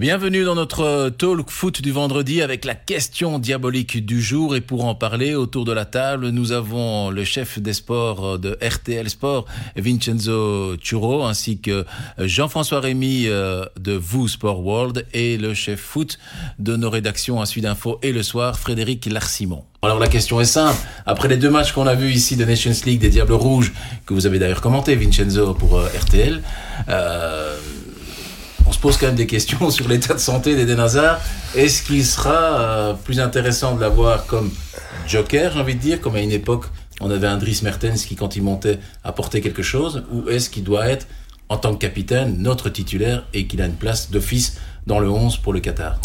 Bienvenue dans notre talk foot du vendredi avec la question diabolique du jour et pour en parler autour de la table, nous avons le chef des sports de RTL Sport, Vincenzo Churo, ainsi que Jean-François Rémy euh, de Vous Sport World et le chef foot de nos rédactions à Sud Info et le soir, Frédéric Larsimon. Alors la question est simple. Après les deux matchs qu'on a vus ici de Nations League des Diables Rouges, que vous avez d'ailleurs commenté, Vincenzo, pour euh, RTL, euh, on se pose quand même des questions sur l'état de santé d'Eden Hazard. Est-ce qu'il sera euh, plus intéressant de l'avoir comme joker, j'ai envie de dire, comme à une époque on avait un Dries Mertens qui, quand il montait, apportait quelque chose, ou est-ce qu'il doit être, en tant que capitaine, notre titulaire et qu'il a une place d'office dans le 11 pour le Qatar?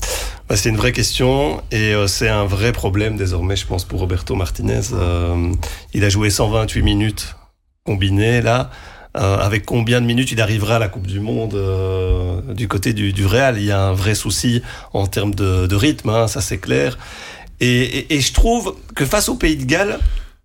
C'est une vraie question et euh, c'est un vrai problème désormais, je pense, pour Roberto Martinez. Euh, il a joué 128 minutes combinées là. Euh, avec combien de minutes il arrivera à la Coupe du Monde euh, du côté du, du, Real? Il y a un vrai souci en termes de, de rythme, hein, ça c'est clair. Et, et, et, je trouve que face au Pays de Galles,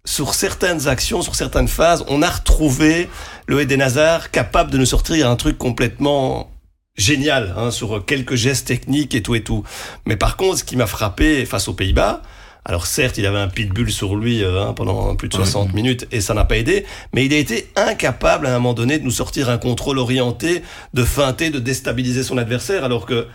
sur certaines actions, sur certaines phases, on a retrouvé le Eden Hazard capable de nous sortir un truc complètement génial hein, sur quelques gestes techniques et tout et tout. Mais par contre, ce qui m'a frappé face aux Pays-Bas, alors certes, il avait un pitbull sur lui euh, hein, pendant plus de 60 minutes et ça n'a pas aidé, mais il a été incapable à un moment donné de nous sortir un contrôle orienté, de feinter, de déstabiliser son adversaire, alors que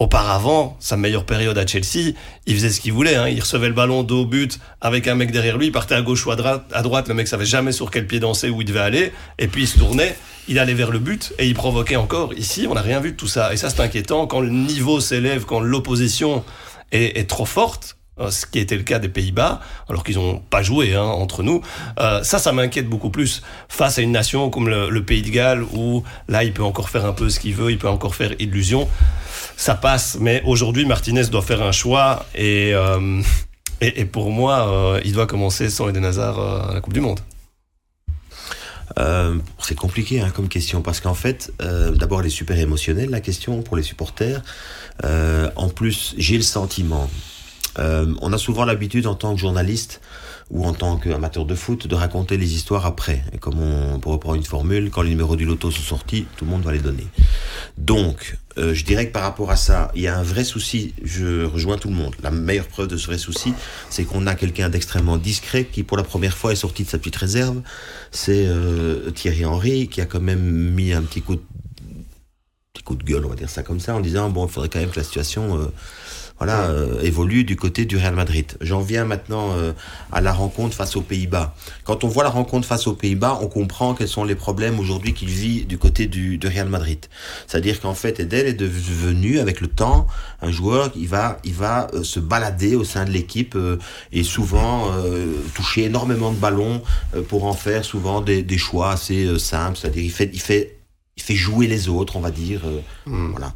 Auparavant, sa meilleure période à Chelsea, il faisait ce qu'il voulait. Hein. Il recevait le ballon dos but avec un mec derrière lui, il partait à gauche ou à droite. À droite, le mec savait jamais sur quel pied danser où il devait aller. Et puis il se tournait, il allait vers le but et il provoquait encore. Ici, on n'a rien vu de tout ça. Et ça, c'est inquiétant quand le niveau s'élève, quand l'opposition est, est trop forte ce qui était le cas des Pays-Bas, alors qu'ils n'ont pas joué hein, entre nous. Euh, ça, ça m'inquiète beaucoup plus face à une nation comme le, Pays de Galles, où là, il peut encore faire un peu ce qu'il veut, il peut encore faire illusion. Ça passe, mais aujourd'hui, Martinez doit faire un choix, et, euh, et, pour moi, euh, il doit commencer sans Eden Hazard euh, à la Coupe du Monde. Euh, c'est compliqué hein, comme question parce qu'en fait, euh, d'abord elle est super émotionnelle la question pour les supporters. Euh, en plus, j'ai le sentiment euh, on a souvent l'habitude en tant que journaliste ou en tant qu'amateur de foot de raconter les histoires après. Et comme on, pour reprendre une formule, quand les numéros du loto sont sortis, tout le monde va les donner. Donc, euh, je dirais que par rapport à ça, il y a un vrai souci, je rejoins tout le monde. La meilleure preuve de ce vrai souci, c'est qu'on a quelqu'un d'extrêmement discret qui pour la première fois est sorti de sa petite réserve. C'est euh, Thierry Henry qui a quand même mis un petit coup de, petit coup de gueule, on va dire ça comme ça, en disant, bon, il faudrait quand même que la situation... voilà, euh, évolue du côté du Real Madrid. J'en viens maintenant euh, à la rencontre face aux Pays-Bas. Quand on voit la rencontre face aux Pays-Bas, on comprend quels sont les problèmes aujourd'hui qu'il vit du côté du, du Real Madrid. C'est-à-dire qu'en fait, Edel est devenu, avec le temps, un joueur qui va, il va euh, se balader au sein de l'équipe euh, et souvent euh, toucher énormément de ballons euh, pour en faire souvent des, des choix assez simples. C'est-à-dire il fait, il fait, il fait jouer les autres, on va dire. Mm. Voilà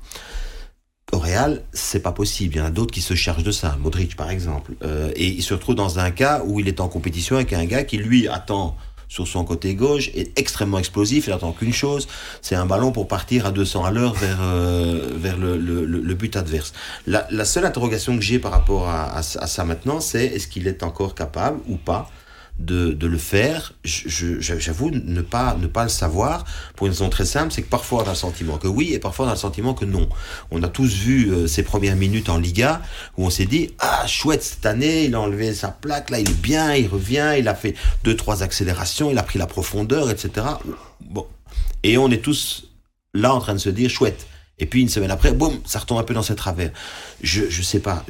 au Real, c'est pas possible. Il y en a d'autres qui se chargent de ça. Modric, par exemple. Euh, et il se retrouve dans un cas où il est en compétition avec un gars qui, lui, attend sur son côté gauche, est extrêmement explosif. Il attend qu'une chose, c'est un ballon pour partir à 200 à l'heure vers, euh, vers le, le, le, but adverse. La, la seule interrogation que j'ai par rapport à, à, à ça maintenant, c'est est-ce qu'il est encore capable ou pas de, de le faire, j'avoue ne pas, ne pas le savoir pour une raison très simple, c'est que parfois on a le sentiment que oui et parfois on a le sentiment que non. On a tous vu euh, ses premières minutes en Liga où on s'est dit ah chouette cette année il a enlevé sa plaque là il est bien il revient il a fait deux trois accélérations il a pris la profondeur etc. Bon et on est tous là en train de se dire chouette et puis une semaine après, boum, ça retombe un peu dans ses travers. Je je sais pas.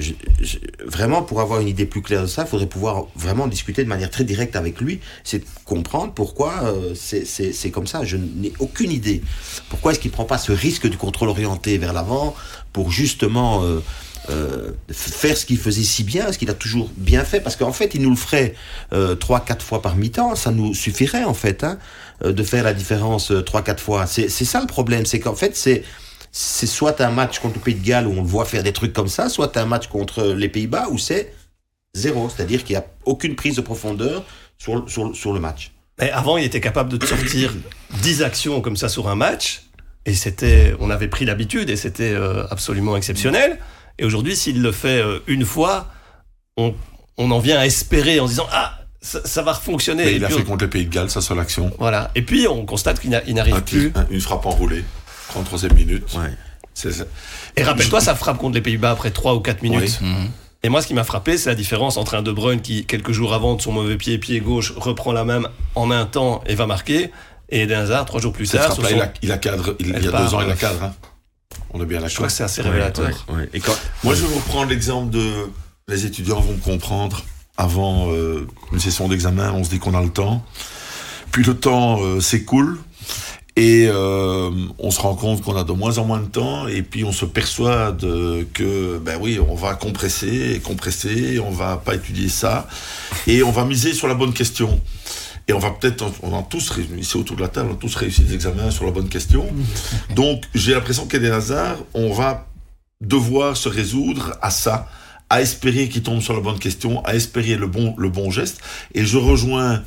Vraiment, pour avoir une idée plus claire de ça, il faudrait pouvoir vraiment discuter de manière très directe avec lui. C'est comprendre pourquoi euh, c'est comme ça. Je n'ai aucune idée. Pourquoi est-ce qu'il prend pas ce risque du contrôle orienté vers l'avant pour justement euh, euh, faire ce qu'il faisait si bien, ce qu'il a toujours bien fait, parce qu'en fait, il nous le ferait euh, trois, euh, quatre fois par mi-temps, ça nous suffirait en fait hein, de faire la différence trois, quatre fois. C'est ça le problème, c'est qu'en fait, c'est c'est soit un match contre le Pays de Galles où on le voit faire des trucs comme ça, soit un match contre les Pays-Bas où c'est zéro, c'est-à-dire qu'il n'y a aucune prise de profondeur sur, sur, sur le match. Mais avant, il était capable de sortir 10 actions comme ça sur un match, et c'était, on avait pris l'habitude, et c'était euh, absolument exceptionnel. Et aujourd'hui, s'il le fait euh, une fois, on, on en vient à espérer en se disant ah ça, ça, va fonctionner. Mais il et a puis fait on... contre le Pays de Galles, sa seule action. Voilà. Et puis on constate qu'il n'arrive plus. Un, une frappe enroulée, 33e minute. Ouais. Et rappelle-toi, ça frappe contre les Pays-Bas après 3 ou 4 minutes. Mhm. Et moi, ce qui m'a frappé, c'est la différence entre un De Bruyne qui, quelques jours avant, de son mauvais pied, pied gauche, reprend la même en un temps et va marquer, et Eden Hazard, trois jours plus tard, il, a, il a cadre, il, y a part, deux ans, il a ouais. cadre. hein. On est bien je d'accord. crois que c'est assez révélateur. Ouais, ouais. Et quand, Moi, je vais vous reprendre l'exemple de. Les étudiants vont comprendre. Avant euh, une session d'examen, on se dit qu'on a le temps. Puis le temps euh, s'écoule. Et euh, on se rend compte qu'on a de moins en moins de temps. Et puis on se persuade que, ben oui, on va compresser et compresser. On va pas étudier ça. Et on va miser sur la bonne question. Et on va peut-être, on a tous réussi, ici autour de la table, on a tous réussi des examens sur la bonne question. Donc j'ai l'impression qu'Eden Hazard, on va devoir se résoudre à ça, à espérer qu'il tombe sur la bonne question, à espérer le bon, le bon geste. Et je rejoins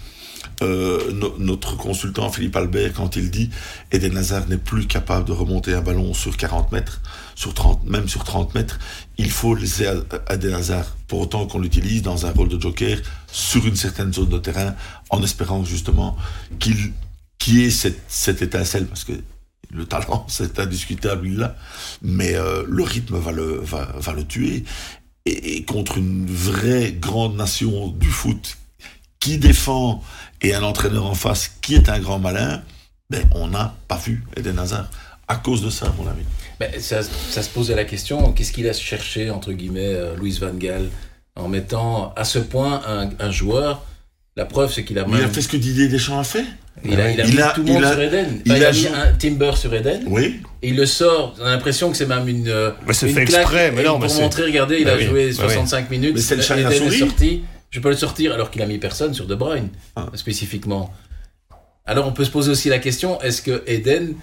euh, no- notre consultant Philippe Albert quand il dit Eden Hazard n'est plus capable de remonter un ballon sur 40 mètres, sur 30, même sur 30 mètres. Il faut laisser Eden Hazard, pour autant qu'on l'utilise dans un rôle de joker, sur une certaine zone de terrain, en espérant justement qu'il y ait cette, étincelle, parce que le talent, c'est indiscutable, il l'a, mais euh, le rythme va le, va, va le tuer. Et contre une vraie grande nation du foot qui défend et un entraîneur en face qui est un grand malin, ben, on n'a pas vu Eden Hazard à cause de ça, à mon avis. Mais ça, ça se posait la question, qu'est-ce qu'il a cherché, entre guillemets, euh, Louis Van Gaal, en mettant à ce point un, un joueur La preuve, c'est qu'il a il même- a fait ce que Didier Deschamps a fait. il a, il a Il mis a- tout le monde a- sur Eden. il Enfin, il, a, a mis un Timber sur Eden. Oui. Et il le sort. On a l'impression que c'est même une. Mais c'est fait claque. exprès, mais non, pour mais c'est- montrer, regardez, il Bah a oui, joué bah 65 minutes. Mais c'est le chat et la Eden est sorti. Je peux le sortir alors qu'il a mis personne sur De Bruyne, Ah. spécifiquement. Alors on peut se poser aussi la question est-ce que Eden,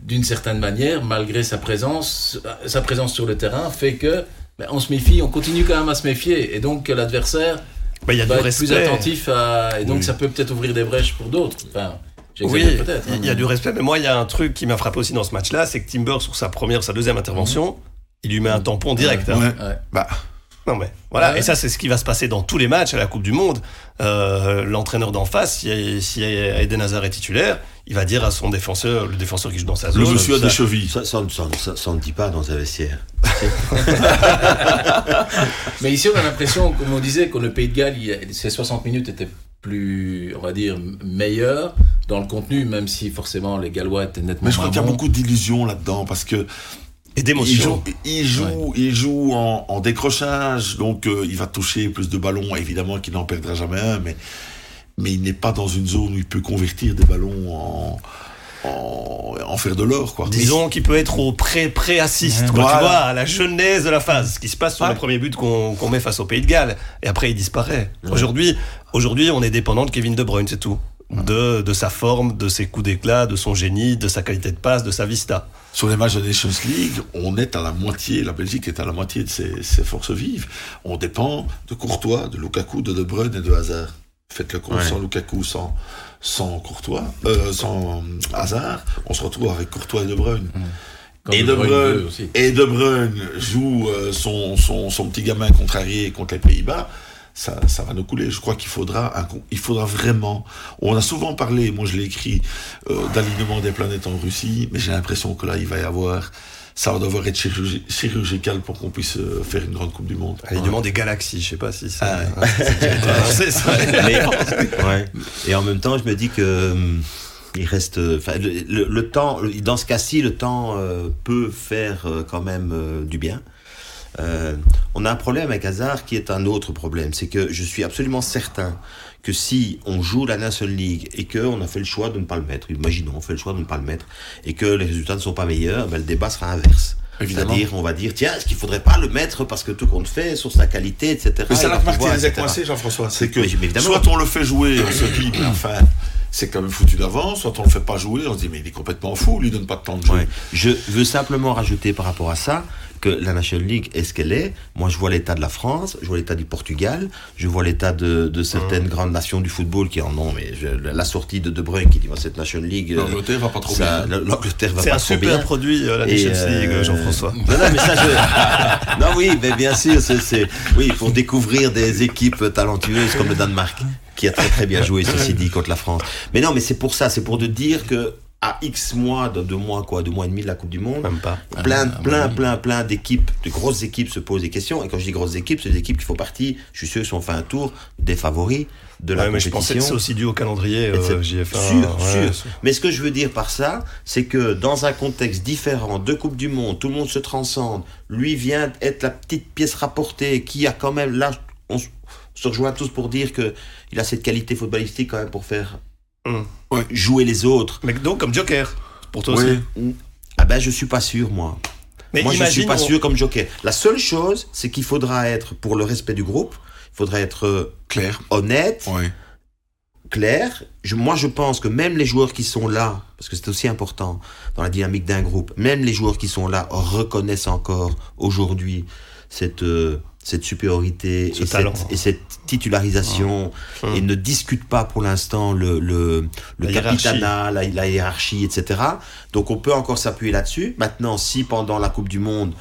d'une certaine manière, malgré sa présence, sa présence sur le terrain, fait que ben, on se méfie, on continue quand même à se méfier, et donc que l'adversaire a va du être respect. plus attentif à, et donc Oui. ça peut peut-être ouvrir des brèches pour d'autres. Enfin, Oui, peut-être. hein. il y a du respect, mais moi, il y a un truc qui m'a frappé aussi dans ce match-là, c'est que Timber, sur sa première, sa deuxième intervention, il lui met un tampon direct. hein. Ouais. Ouais. Bah, Non mais voilà, Ouais. et ça c'est ce qui va se passer dans tous les matchs à la Coupe du Monde. Euh, L'entraîneur d'en face, si, si Eden Hazard est titulaire, il va dire à son défenseur, le défenseur qui joue dans sa le zone, monsieur a des chevilles. ça, ça, ça, ça- ça ne dit pas dans un vestiaire. Mais ici, on a l'impression, comme on disait, que le Pays de Galles, ces 60 minutes étaient plus, on va dire, meilleures dans le contenu, même si forcément les Gallois étaient nettement Mais je crois qu'il y a beaucoup d'illusions là-dedans parce que et il d'émotion. joue, il joue, il joue en, en décrochage, donc euh, il va toucher plus de ballons. Évidemment qu'il n'en perdra jamais un, mais mais il n'est pas dans une zone où il peut convertir des ballons en en, en faire de l'or, quoi. Disons qu'il peut être au pré pré assist, quoi, Voilà. tu vois, à la genèse de la phase, ce qui se passe sur Ouais. le premier but qu'on qu'on met face au Pays de Galles, et après il disparaît. Aujourd'hui, aujourd'hui, on est dépendant de Kevin De Bruyne, c'est tout. De, de sa forme, de ses coups d'éclat, de son génie, de sa qualité de passe, de sa vista. Sur les matchs de Nations League, on est à la moitié, la Belgique est à la moitié de ses, ses forces vives. On dépend de Courtois, de Lukaku, de De Bruyne et de Hazard. Faites le compte Ouais. sans Lukaku, sans, sans Courtois, euh, sans Hazard, on se retrouve avec Courtois et De Bruyne. Et De Bruyne et De Bruyne joue euh, son, son, son petit gamin contrarié contre les Pays-Bas. Ça, ça va nous couler. Je crois qu'il faudra, un, il faudra vraiment. On a souvent parlé, moi je l'ai écrit, euh, d'alignement des planètes en Russie, mais j'ai l'impression que là il va y avoir, ça va devoir être chirurgi- chirurgical pour qu'on puisse euh, faire une grande Coupe du Monde. Alignement des galaxies, je sais pas si c'est. Ah c'est ça. Mais, ouais. Et en même temps, je me dis que hum, il reste, euh, le, le- le temps, dans ce cas-ci, le temps euh, peut faire euh, quand même euh, du bien. Euh, on a un problème avec Hazard qui est un autre problème, c'est que je suis absolument certain que si on joue la National League et qu'on a fait le choix de ne pas le mettre, imaginons on fait le choix de ne pas le mettre et que les résultats ne sont pas meilleurs, ben, le débat sera inverse. C'est-à-dire, on va dire, tiens, est-ce qu'il faudrait pas le mettre parce que tout compte fait sur sa qualité, etc. Mais c'est il là va que pouvoir, Martinez est etc. coincé, Jean-François. C'est que mais soit on le fait jouer, on se dit, mais enfin, c'est quand même foutu d'avance, soit on le fait pas jouer, on se dit, mais il est complètement fou, il lui donne pas de temps de jeu. Ouais. Je veux simplement rajouter par rapport à ça que la National League est ce qu'elle est. Moi, je vois l'état de la France, je vois l'état du Portugal, je vois l'état de, de certaines grandes nations du football qui en ont. Mais je- la sortie de De Bruyne qui dit moi, cette National League, euh, L'Angleterre va pas trop ça- bien. L'Angleterre va C'est pas un trop super bien. produit, euh, la Et, Nations League, euh, Jean-François. Non, non, mais ça, je... non, oui, mais bien sûr, c'est, c'est, oui, pour découvrir des équipes talentueuses comme le Danemark, qui a très très bien joué, ceci dit, contre la France. Mais non, mais c'est pour ça, c'est pour de dire que à X mois, de deux mois, quoi, deux mois et demi de la Coupe du Monde, Même pas. plein, Ah, plein, oui. plein, plein d'équipes, de grosses équipes se posent des questions. Et quand je dis grosses équipes, c'est des équipes qui font partie, je suis sûr, qui ont fait un tour des favoris de la Ouais, mais je pensais que c'est compétition. aussi dû au calendrier euh, JF1. sûr, ouais. sûr. Mais ce que je veux dire par ça, c'est que dans un contexte différent, deux Coupes du Monde, tout le monde se transcende, lui vient être la petite pièce rapportée qui a quand même, là, on se rejoint tous pour dire que il a cette qualité footballistique quand même pour faire Jouer les autres. Mais donc, comme Joker, pour toi Oui. aussi. Ah ben, je suis pas sûr, moi. Mais moi, je suis pas on- sûr comme joker. La seule chose, c'est qu'il faudra être, pour le respect du groupe, il faudra être euh, Claire. honnête, Ouais. clair. Je, moi, je pense que même les joueurs qui sont là, parce que c'est aussi important dans la dynamique d'un groupe, même les joueurs qui sont là reconnaissent encore aujourd'hui cette euh, cette supériorité Ce et talent. cette, et cette titularisation Hum. et ne discutent pas pour l'instant le le, le La hiérarchie. capitanat, la, la hiérarchie, etc. Donc on peut encore s'appuyer là-dessus. Maintenant, si pendant la Coupe du Monde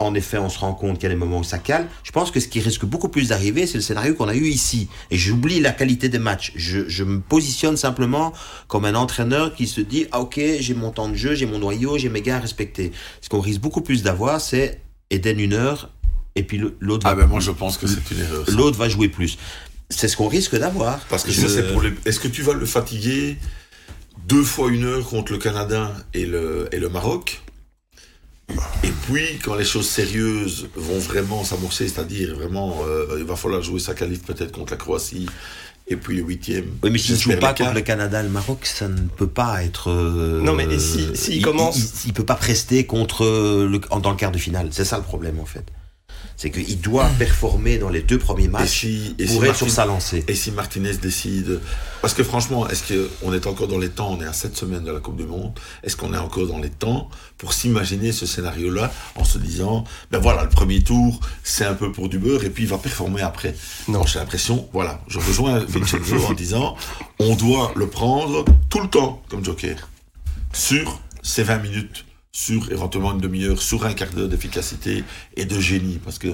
en effet, on se rend compte qu'il y a des moments où ça cale. Je pense que ce qui risque beaucoup plus d'arriver, c'est le scénario qu'on a eu ici. Et j'oublie la qualité des matchs. Je, je me positionne simplement comme un entraîneur qui se dit, ah ok, j'ai mon temps de jeu, j'ai mon noyau, j'ai mes gars à respecter. Ce qu'on risque beaucoup plus d'avoir, c'est Eden une heure, et puis l'autre Ah va, ben moi je pense que c'est une erreur. l'autre va jouer plus. C'est ce qu'on risque d'avoir. Parce que Je- ça, c'est pour les... Est-ce que tu vas le fatiguer deux fois une heure contre le Canada et le, et le Maroc? Et puis, quand les choses sérieuses vont vraiment s'amorcer, c'est-à-dire vraiment, euh, il va falloir jouer sa qualif peut-être contre la Croatie, et puis le huitième. Oui, mais s'il ne joue pas contre le Canada et le Maroc, ça ne peut pas être. euh, Non, mais si- il, commence- il, il peut pas prester contre le, en- dans le quart de finale. C'est ça le problème en fait. C'est qu'il doit performer dans les deux premiers Et matchs si, et pour si être Martin- sur sa lancée. Et si Martinez décide. Parce que franchement, est-ce qu'on est encore dans les temps On est à 7 semaines de la Coupe du Monde. Est-ce qu'on est encore dans les temps pour s'imaginer ce scénario-là en se disant ben voilà, le premier tour, c'est un peu pour du beurre et puis il va performer après Non. Non, j'ai l'impression, voilà, je rejoins Vincenzo en disant on doit le prendre tout le temps comme joker sur ces 20 minutes. Sur éventuellement une demi-heure, sur un quart d'heure d'efficacité et de génie, parce que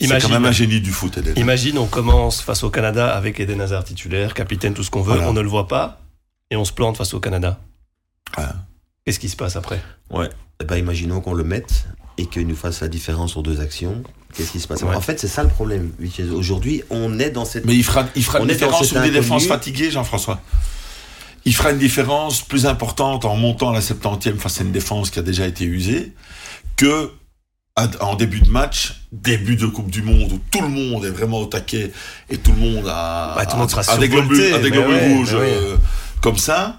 c'est Imagine- quand même un génie du foot, Eden. Imagine, on commence face au Canada avec Eden Hazard titulaire, capitaine, tout ce qu'on veut, Voilà. on ne le voit pas, et on se plante face au Canada. Ah. Qu'est-ce qui se passe après? Ouais. Eh ben, imaginons qu'on le mette et qu'il nous fasse la différence sur deux actions. Qu'est-ce qui se passe? Ouais. En fait, c'est ça le problème. Aujourd'hui, on est dans cette. Mais il fera, il fera une différence sur des défenses fatiguées, Jean-François? Il fera une différence plus importante en montant à la 70e face à une défense qui a déjà été usée que en début de match, début de Coupe du Monde où tout le monde est vraiment au taquet et tout le monde a, Bah, tout le monde sera a des globules, a des globules ouais, rouges ouais. euh, comme ça.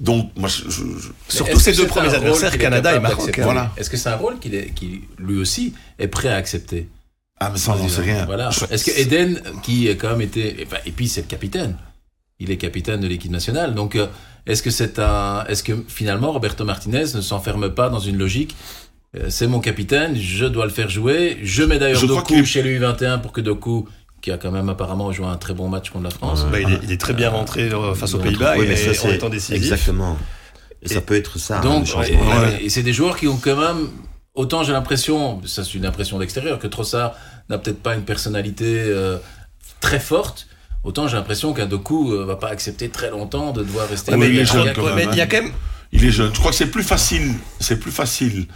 Donc, moi, je, je- je- Surtout ces deux premiers adversaires, Canada et Maroc. hein. Voilà. Est-ce que c'est un rôle qu'il est, qui lui aussi est prêt à accepter ah, mais ça, on n'en sait rien. Voilà. Est-ce que Eden, qui a quand même été, et puis c'est le capitaine, il est capitaine de l'équipe nationale. Donc, euh, est-ce que c'est un, est-ce que finalement Roberto Martinez ne s'enferme pas dans une logique euh, C'est mon capitaine, je dois le faire jouer. Je mets d'ailleurs Doku que- chez le U21 pour que Doku, qui a quand même apparemment joué un très bon match contre la France. Bah, il, est, il est très bien rentré euh, face aux Pays-Bas Oui, mais ça, en étant décisif. Exactement. Et ça peut être ça. Donc, le changement. et, Ouais. et c'est des joueurs qui ont quand même, autant j'ai l'impression, ça c'est une impression d'extérieur, que Trossard n'a peut-être pas une personnalité euh, très forte. Autant j'ai l'impression qu'un Doku euh, va pas accepter très longtemps de devoir rester. Ouais, mais il est il y a- jeune ouais, quand même, mais il y a hein. quand même. Il est jeune. Je crois que c'est plus facile, c'est plus facile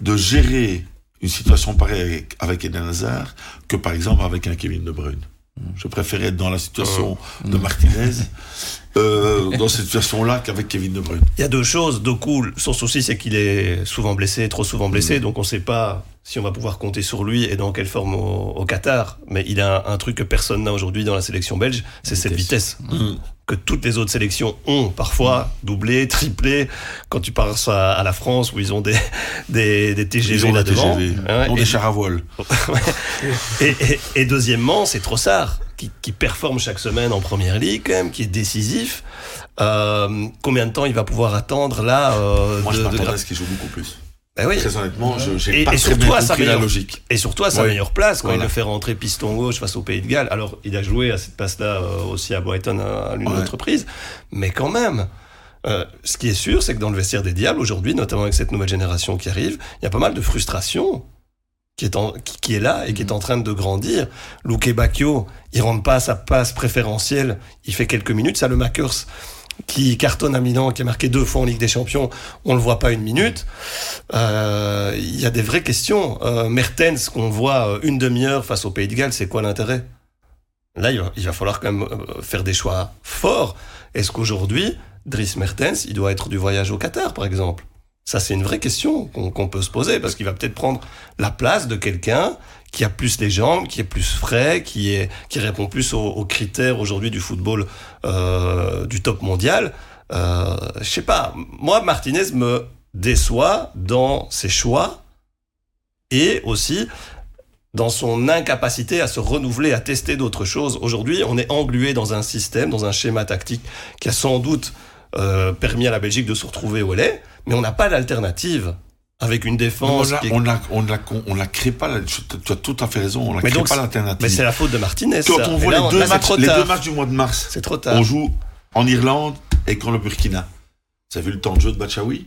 de gérer une situation pareille avec, avec Eden Hazard que par exemple avec un Kevin De Bruyne. Je préférais être dans la situation de Martinez, euh, dans cette situation-là qu'avec Kevin De Bruyne. Il y a deux choses. Doku, son souci, c'est qu'il est souvent blessé, trop souvent blessé, donc on ne sait pas si on va pouvoir compter sur lui et dans quelle forme au, au Qatar. Mais il a un, un truc que personne n'a aujourd'hui dans la sélection belge, c'est cette vitesse que toutes les autres sélections ont parfois doublé, triplé. Quand tu passes à, à la France où ils ont des des, des TGV Ils ont là la devant, TGV, Ouais, ont et- des chars à voile. et, et, et deuxièmement, c'est Trossard qui, qui performe chaque semaine en première ligue, quand même, qui est décisif. Euh, combien de temps il va pouvoir attendre là euh, Moi, de- je de à ce qu'il joue beaucoup plus. Ben oui. Très honnêtement, j'ai pas et très surtout bien à sa la logique. Et surtout à sa Ouais. meilleure place, quand il le fait rentrer piston gauche face au Pays de Galles. Alors, il a joué à cette place-là euh, aussi à Brighton à, à l'une Ouais. autre prise. Mais quand même, euh, ce qui est sûr, c'est que dans le vestiaire des Diables, aujourd'hui, notamment avec cette nouvelle génération qui arrive, il y a pas mal de frustration qui est, en- qui, qui est là et qui est en train de grandir. Luke Bacchio, il rentre pas à sa passe préférentielle, il fait quelques minutes, ça le Makers. Qui cartonne à Milan, qui a marqué deux fois en Ligue des Champions, on le voit pas une minute. Euh, Il y a des vraies questions. Euh, Mertens, qu'on voit euh, une demi-heure face au Pays de Galles, c'est quoi l'intérêt? Là, il va, il va, falloir quand même euh, faire des choix forts. Est-ce qu'aujourd'hui, Dries Mertens, il doit être du voyage au Qatar, par exemple? Ça, c'est une vraie question qu'on qu peut se poser, parce qu'il va peut-être prendre la place de quelqu'un qui a plus les jambes, qui est plus frais, qui, est, qui répond plus aux, aux critères aujourd'hui du football euh, du top mondial. Euh, je sais pas, moi, Martinez me déçoit dans ses choix et aussi dans son incapacité à se renouveler, à tester d'autres choses. Aujourd'hui, on est englué dans un système, dans un schéma tactique qui a sans doute euh, permis à la Belgique de se retrouver où elle est, mais on n'a pas d'alternative avec une défense. on ne on la, on la crée pas. Tu as tout à fait raison. On la crée pas l'alternative. Mais c'est la faute de Martinez. Quand ça. on voit là, les, deux là, matchs, les deux matchs du mois de mars, c'est trop tard. On joue en Irlande et contre le Burkina. Vous avez vu le temps de jeu de Bachaoui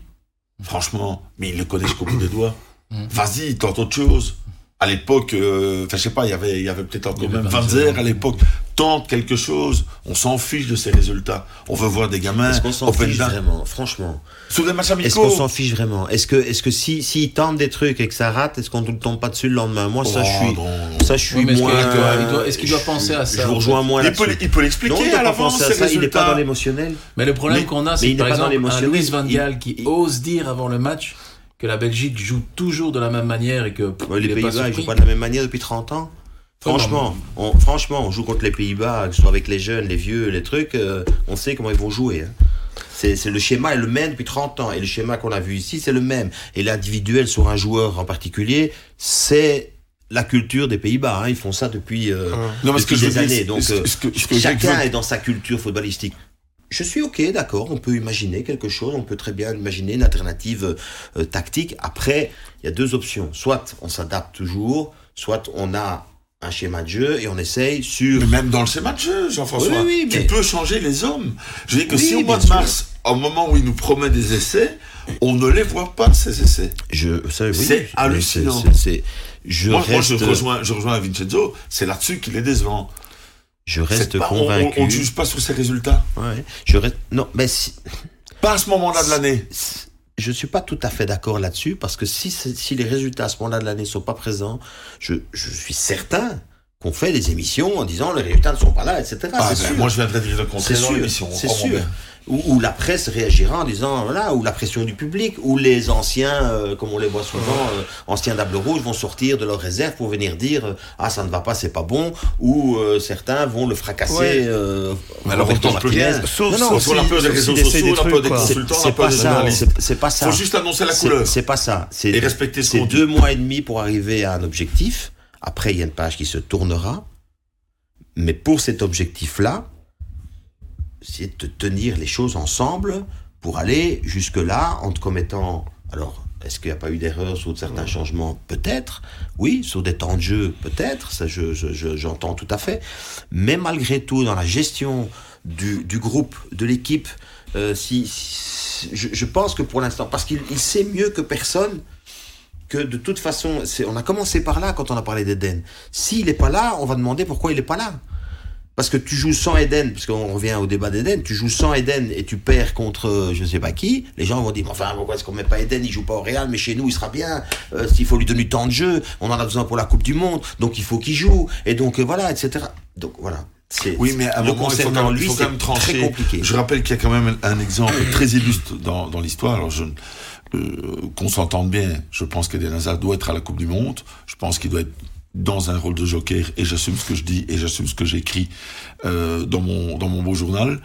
Franchement, mais il le connaît jusqu'au bout des doigts. Vas-y, tente autre chose à l'époque, euh, enfin je sais pas, il y avait, il y avait peut-être encore même Van Zer à l'époque. Tente quelque chose, on s'en fiche de ces résultats. On veut voir des gamins. Est-ce qu'on s'en fiche vraiment, franchement? Sur des matchs amicaux. Est-ce qu'on s'en fiche vraiment? Est-ce que, est-ce que si, s'ils tentent des trucs et que ça rate, est-ce qu'on ne tombe pas dessus le lendemain? Moi, ça, oh, je suis, non. ça, je suis Oui, mais est-ce moins. est-ce qu'il doit penser suis- à ça, Je vous rejoins moins Il là-dessus. peut, il peut l'expliquer Non, il à l'avance. Il n'est pas dans l'émotionnel. Mais le problème Mais- qu'on a, c'est par n'est pas dans exemple un. Luis Van Gaal qui ose dire avant le match que la Belgique joue toujours de la même manière et que pff, Ouais, il les Pays-Bas, ils jouent pas de la même manière depuis 30 ans. Franchement, on, franchement, on joue contre les Pays-Bas, que ce soit avec les jeunes, les vieux, les trucs, euh, on sait comment ils vont jouer. hein. C'est c'est le schéma est le même depuis 30 ans. Et le schéma qu'on a vu ici, c'est le même. Et l'individuel sur un joueur en particulier, c'est la culture des Pays-Bas. hein. Ils font ça depuis, euh, Non, depuis que des années. Donc, ce- euh, ce que- ce que chacun est dans sa culture footballistique. Je suis ok, d'accord, on peut imaginer quelque chose, on peut très bien imaginer une alternative euh, tactique. Après, il y a deux options. Soit on s'adapte toujours, soit on a un schéma de jeu et on essaye sur... Mais même dans le schéma de jeu, Jean-François, Oui, oui, tu mais- peux changer les hommes. Je dis que Oui, si au mois de mars, au moment où il nous promet des essais, on ne les voit pas, ces essais. Je, C'est hallucinant. c'est- je moi, moi, reste, je rejoins, je rejoins Vincenzo, c'est là-dessus qu'il est décevant. Je reste pas- convaincu. On ne juge pas sur ses résultats. Ouais, je reste, non, mais si, Pas à ce moment-là de l'année. je suis pas tout à fait d'accord là-dessus parce que si, si les résultats à ce moment-là de l'année sont pas présents, je, je suis certain qu'on fait des émissions en disant les résultats ne sont pas là, etc. Ah, ben, sûr. moi, je viendrai dire le contraire dans sûr, l'émission. c'est sûr. Ou, ou la presse réagira en disant, voilà, ou la pression du public, ou les anciens, euh, comme on les voit souvent, euh, anciens d'Able Rouge vont sortir de leur réserve pour venir dire, euh, ah, ça ne va pas, c'est pas bon, ou euh, certains vont le fracasser. Ouais. euh, Mais alors, on Martinez. rien. Sauf, Non, non, sauf si- peur des réseaux sociaux, des peur consultants, on a C'est peur pas des journalistes. c'est- pas ça. faut juste annoncer la C'est- couleur. C'est pas ça. C'est Et respecter ce c'est deux mois et demi pour arriver à un objectif. Après, il y a une page qui se tournera. Mais pour cet objectif-là, c'est de tenir les choses ensemble pour aller jusque-là en te commettant. Alors, est-ce qu'il n'y a pas eu d'erreur sur certains changements? Peut-être. Oui, sur des temps de jeu, peut-être. Ça, je, je- je- j'entends tout à fait. Mais malgré tout, dans la gestion du, du groupe, de l'équipe, euh, si, si- je, je pense que pour l'instant, parce qu'il il sait mieux que personne que de toute façon, on a commencé par là quand on a parlé d'Eden. S'il n'est pas là, on va demander pourquoi il n'est pas là. Parce que tu joues sans Eden, parce qu'on revient au débat d'Eden, tu joues sans Eden et tu perds contre euh, je sais pas qui, les gens vont dire, mais enfin, pourquoi est-ce qu'on met pas Eden, il joue pas au Real, mais chez nous, il sera bien, euh, s'il faut lui donner du temps de jeu, on en a besoin pour la Coupe du Monde, donc il faut qu'il joue, et donc euh, voilà, etc. Donc voilà. Oui, mais à un moment, il faut quand même, il lui, faut quand même très trancher. compliqué. Je rappelle qu'il y a quand même un exemple très illustre dans, dans l'histoire. Alors, je, euh, qu'on s'entende bien, je pense qu'Eden Hazard doit être à la Coupe du Monde. Je pense qu'il doit être dans un rôle de joker, et j'assume ce que je dis, et j'assume ce que j'écris euh, dans, mon, dans mon beau journal.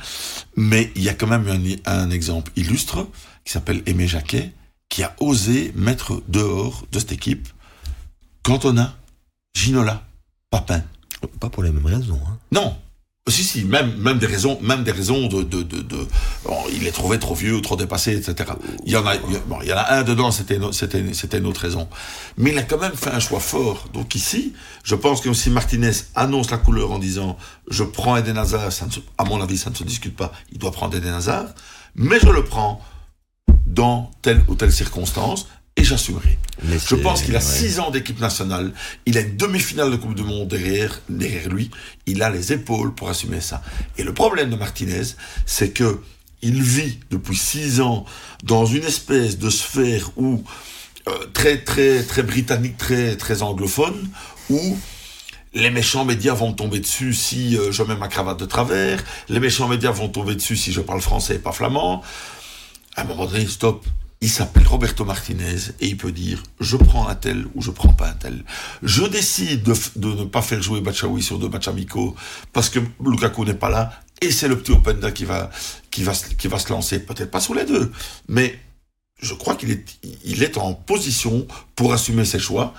Mais il y a quand même un, un exemple illustre qui s'appelle Aimé Jacquet, qui a osé mettre dehors de cette équipe Cantona, Ginola, Papin. Pas pour les mêmes raisons. Hein. Non. Si, si, même, des raisons, de, il est trouvé trop vieux, trop dépassé, etc. Il y en a, il y en a un dedans, c'était, c'était, une autre raison. Mais il a quand même fait un choix fort. Donc ici, je pense que si Martinez annonce la couleur en disant, je prends Eden Hazard, à mon avis, ça ne se discute pas. Il doit prendre Eden Hazard, mais je le prends dans telle ou telle circonstance et j'assumerai. Mais Je pense qu'il a ouais. six ans d'équipe nationale. Il a une demi-finale de Coupe du Monde derrière, derrière lui. Il a les épaules pour assumer ça. Et le problème de Martinez, c'est que il vit depuis six ans dans une espèce de sphère où euh, très très très britannique, très très anglophone, où les méchants médias vont me tomber dessus si euh, je mets ma cravate de travers, les méchants médias vont tomber dessus si je parle français et pas flamand. À un moment donné, stop. Il s'appelle Roberto Martinez et il peut dire je prends un tel ou je prends pas un tel. Je décide de, de ne pas faire jouer Bachaoui sur deux matchs amicaux parce que Lukaku n'est pas là et c'est le petit Openda qui va qui va qui va se lancer peut-être pas sur les deux mais je crois qu'il est il est en position pour assumer ses choix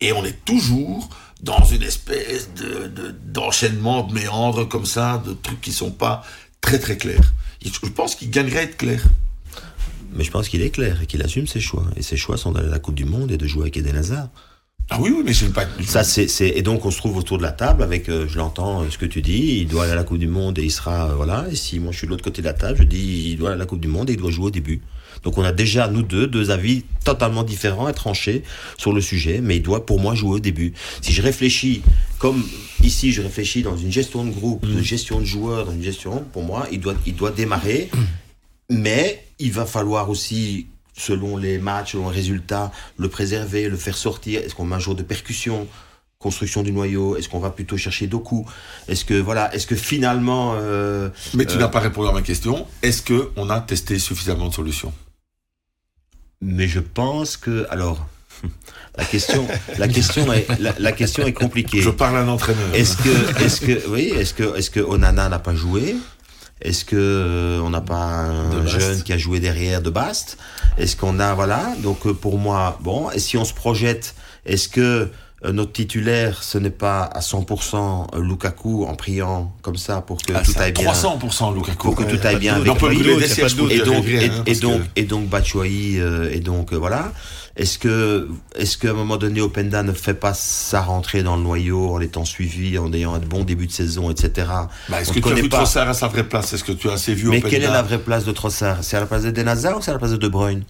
et on est toujours dans une espèce de d'enchaînement de, méandres comme ça de trucs qui sont pas très très clairs. Je pense qu'il gagnerait à être clair. Mais je pense qu'il est clair et qu'il assume ses choix. Et ses choix sont d'aller à la Coupe du Monde et de jouer avec Eden Hazard. Ah oui, oui, mais ne pas. Ça, c'est, c'est, et donc on se trouve autour de la table avec, euh, je l'entends, euh, ce que tu dis, il doit aller à la Coupe du Monde et il sera, euh, voilà. Et si moi je suis de l'autre côté de la table, je dis, il doit aller à la Coupe du Monde et il doit jouer au début. Donc on a déjà, nous deux, deux avis totalement différents et tranchés sur le sujet, mais il doit pour moi jouer au début. Si je réfléchis, comme ici je réfléchis dans une gestion de groupe, de gestion de joueurs, dans une gestion, pour moi, il doit, il doit démarrer, mais il va falloir aussi selon les matchs, selon les résultats, le préserver, le faire sortir Est-ce qu'on met un jour de percussion construction du noyau? Est-ce qu'on va plutôt chercher Doku? Est-ce que voilà Est-ce que finalement euh, Mais tu n'as pas répondu à ma question. Est-ce que on a testé suffisamment de solutions? Mais je pense que alors. La question, la question est, la, question est compliquée. Je parle à un entraîneur. Est-ce que, est-ce que, oui, est-ce que, est-ce que Onana n'a pas joué? Est-ce que euh, on n'a pas un jeune qui a joué derrière de Bast Est-ce qu'on a voilà Donc euh, pour moi, bon. Et si on se projette, est-ce que euh, notre titulaire, ce n'est pas à 100% Lukaku en priant comme ça pour que ah, tout aille bien? 300% Lukaku. Pour que tout aille bien avec et donc et, et donc et donc et donc voilà. Est-ce que, est-ce qu'à un moment donné, Openda ne fait pas sa rentrée dans le noyau en étant suivi, en ayant un bon début de saison, etc. Bah, est-ce que tu as vu pas... Trossard à sa vraie place? Est-ce que tu as assez vu Mais quelle est la vraie place de Trossard? C'est à la place de Denazar ou c'est à la place de De Bruyne?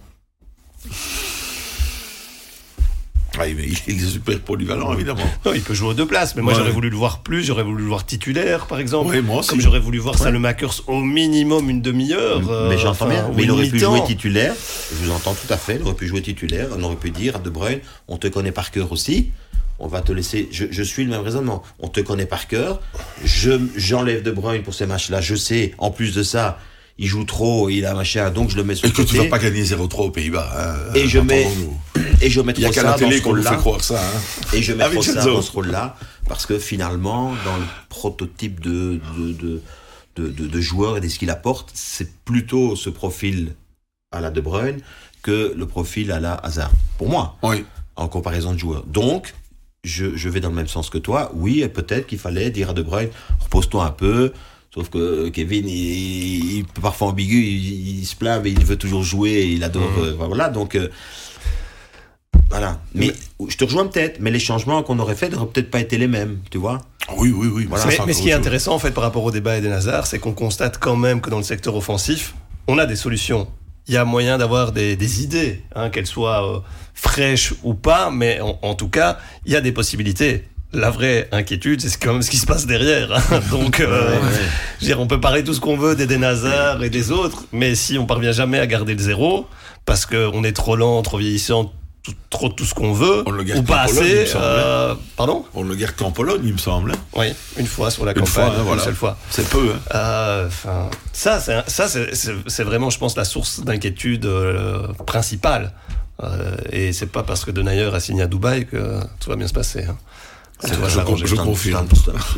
Ah, il est super polyvalent, évidemment. Non, il peut jouer aux deux places, mais moi j'aurais voulu le voir plus, j'aurais voulu le voir titulaire, par exemple. Oui, moi aussi. Comme j'aurais voulu voir ouais. Salemakers au minimum une demi-heure. mais euh, j'entends bien. Mais il aurait pu jouer titulaire, je vous entends tout à fait, il aurait pu jouer titulaire, on aurait pu dire à De Bruyne, on te connaît par cœur aussi. On va te laisser. Je, je, suis le même raisonnement. On te connaît par cœur. Je j'enlève De Bruyne pour ces matchs-là. Je sais. En plus de ça, il joue trop, il a machin, donc je le mets sur et le côté. Et que tu vas pas gagner 0-3 aux Pays-Bas. Hein, et je mets, et je mets Il y a qu'à la télé qu'on nous fait croire ça. Hein. Et je mets ça dans ce rôle-là, parce que finalement, dans le prototype de, de, de, de, de, joueur et de ce qu'il apporte, c'est plutôt ce profil à la De Bruyne que le profil à la Hazard. Pour moi. Oui. En comparaison de joueurs. Donc, je, je vais dans le même sens que toi. Oui, peut-être qu'il fallait dire à De Bruyne, repose-toi un peu, Sauf que Kevin, il, il parfois ambigu, il, il, se plaint, mais il veut toujours jouer, il adore. Mmh. Euh, voilà, donc. Euh, voilà. Mais, mais, je te rejoins peut-être, mais les changements qu'on aurait faits n'auraient peut-être pas été les mêmes, tu vois. Oui, oui, oui. Voilà. Mais, mais ce qui est intéressant, en fait, par rapport au débat Eden Hazard, c'est qu'on constate quand même que dans le secteur offensif, on a des solutions. Il y a moyen d'avoir des, des, idées, hein, qu'elles soient euh, fraîches ou pas, mais en, en tout cas, il y a des possibilités la vraie inquiétude, c'est quand même ce qui se passe derrière. Hein. Donc, euh, ouais, ouais. Dire, on peut parler tout ce qu'on veut d'Eden Hazard et des autres, mais si on parvient jamais à garder le zéro, parce qu'on est trop lent, trop vieillissant, tout, trop tout ce qu'on veut, on le ou pas assez. Euh, pardon? On le garde qu'en Pologne, il me semble. Oui, une fois sur la une campagne, fois, hein, voilà. une seule fois. C'est peu. Hein. Euh, ça, ça c'est vraiment, je pense, la source d'inquiétude euh, principale. et c'est pas parce que Denayer a signé à Dubaï que tout va bien se passer. Hein. Je, je, je confirme.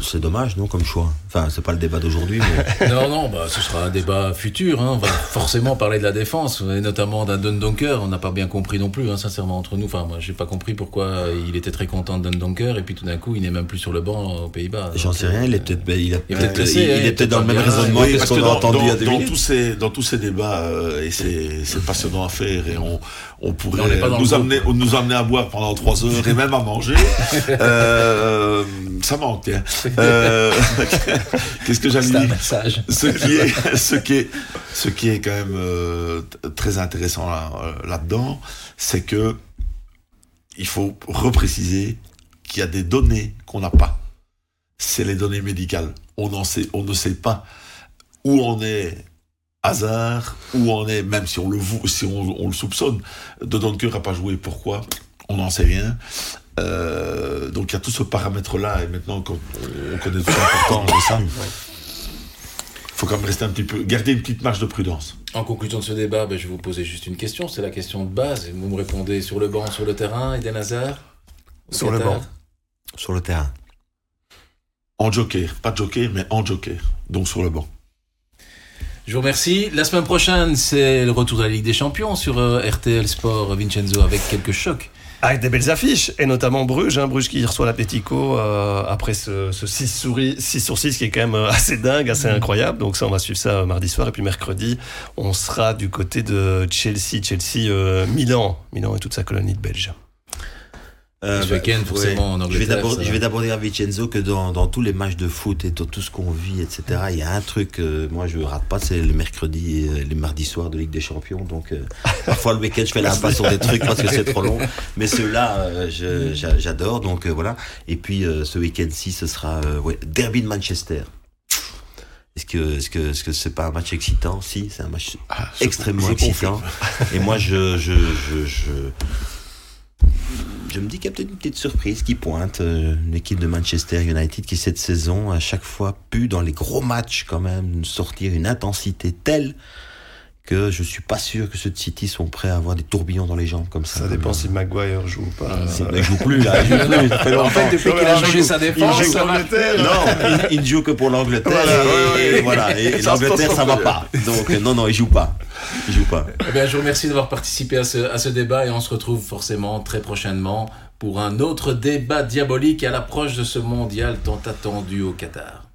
C'est dommage, non, comme choix. Enfin, c'est pas le débat d'aujourd'hui. Mais... non, non, bah, ce sera un débat futur. Hein. On va forcément parler de la défense, et notamment d'un Dundonker. On n'a pas bien compris non plus, hein, sincèrement, entre nous. Enfin, moi, j'ai pas compris pourquoi il était très content de Dundonker, et puis tout d'un coup, il n'est même plus sur le banc aux Pays-Bas. J'en sais rien, il est peut-être il, il, peut il, il est peut-être dans le même raisonnement oui, que ce qu'on a entendu dans, à dans, tous ces, dans tous ces débats, euh, et c'est passionnant à faire, et on, on pourrait on nous, amener, nous amener à boire pendant trois heures, et même à manger. euh, ça manque. Hein. Euh, Qu'est-ce que j'allais dire ce qui, est, ce, qui est, ce qui est quand même euh, très intéressant là-dedans, là c'est que il faut repréciser qu'il y a des données qu'on n'a pas. C'est les données médicales. On, en sait, on ne sait pas où on est hasard ou on est, même si on le, si on, le soupçonne, de Donker n'a pas joué. Pourquoi? On n'en sait rien. Euh, donc il y a tout ce paramètre-là, et maintenant qu'on on connaît tout l'importance de ça, il faut quand même rester un petit peu, garder une petite marge de prudence. En conclusion de ce débat, ben, je vais vous poser juste une question, c'est la question de base. Vous me répondez sur le banc, sur le terrain, Eden Hazard? Sur le banc. Sur le terrain. En joker, pas joker, mais en joker, donc sur le banc. Je vous remercie. La semaine prochaine, c'est le retour de la Ligue des Champions sur euh, RTL Sport Vincenzo avec quelques chocs. Avec des belles affiches, et notamment Bruges, hein, Bruges qui reçoit l'Atletico euh, après ce, 6, 6 sur 6 qui est quand même euh, assez dingue, assez incroyable. Donc ça, on va suivre ça mardi soir. Et puis mercredi, on sera du côté de Chelsea, Chelsea, Milan, Milan et toute sa colonie de Belges. Euh, ce week-end, forcément, en Angleterre. Je vais d'abord dire à Vincenzo que dans, dans, tous les matchs de foot et dans tout ce qu'on vit, etc., il y a un truc, euh, moi je rate pas, c'est le mercredi et euh, les mardis soirs de Ligue des Champions. Donc, euh, parfois le week-end, je fais la passe sur des trucs parce que c'est trop long. Mais ceux-là, j'adore. Donc, voilà. Et puis, ce week-end-ci, ce sera ouais, Derby de Manchester. Est-ce que est-ce que est-ce que c'est pas un match excitant? Si, c'est un match ah, extrêmement excitant. Et moi, je, je, je, je je me dis qu'il y a peut-être une petite surprise qui pointe euh, l'équipe de Manchester United qui cette saison à chaque fois pu dans les gros matchs quand même sortir une intensité telle que je suis pas sûr que ceux de City sont prêts à avoir des tourbillons dans les jambes comme ça. Ça dépend si Maguire joue ou pas. Il ne joue plus là. Il joue plus. en fait, depuis qu'il a changé sa défense, il joue Non, il, ne joue que pour l'Angleterre. et, voilà. Et, l'Angleterre, ça va pas. Donc non, non, il joue pas. Il joue pas. Eh bien, je vous remercie d'avoir participé à ce, à ce débat et on se retrouve forcément très prochainement pour un autre débat diabolique à l'approche de ce mondial tant attendu au Qatar.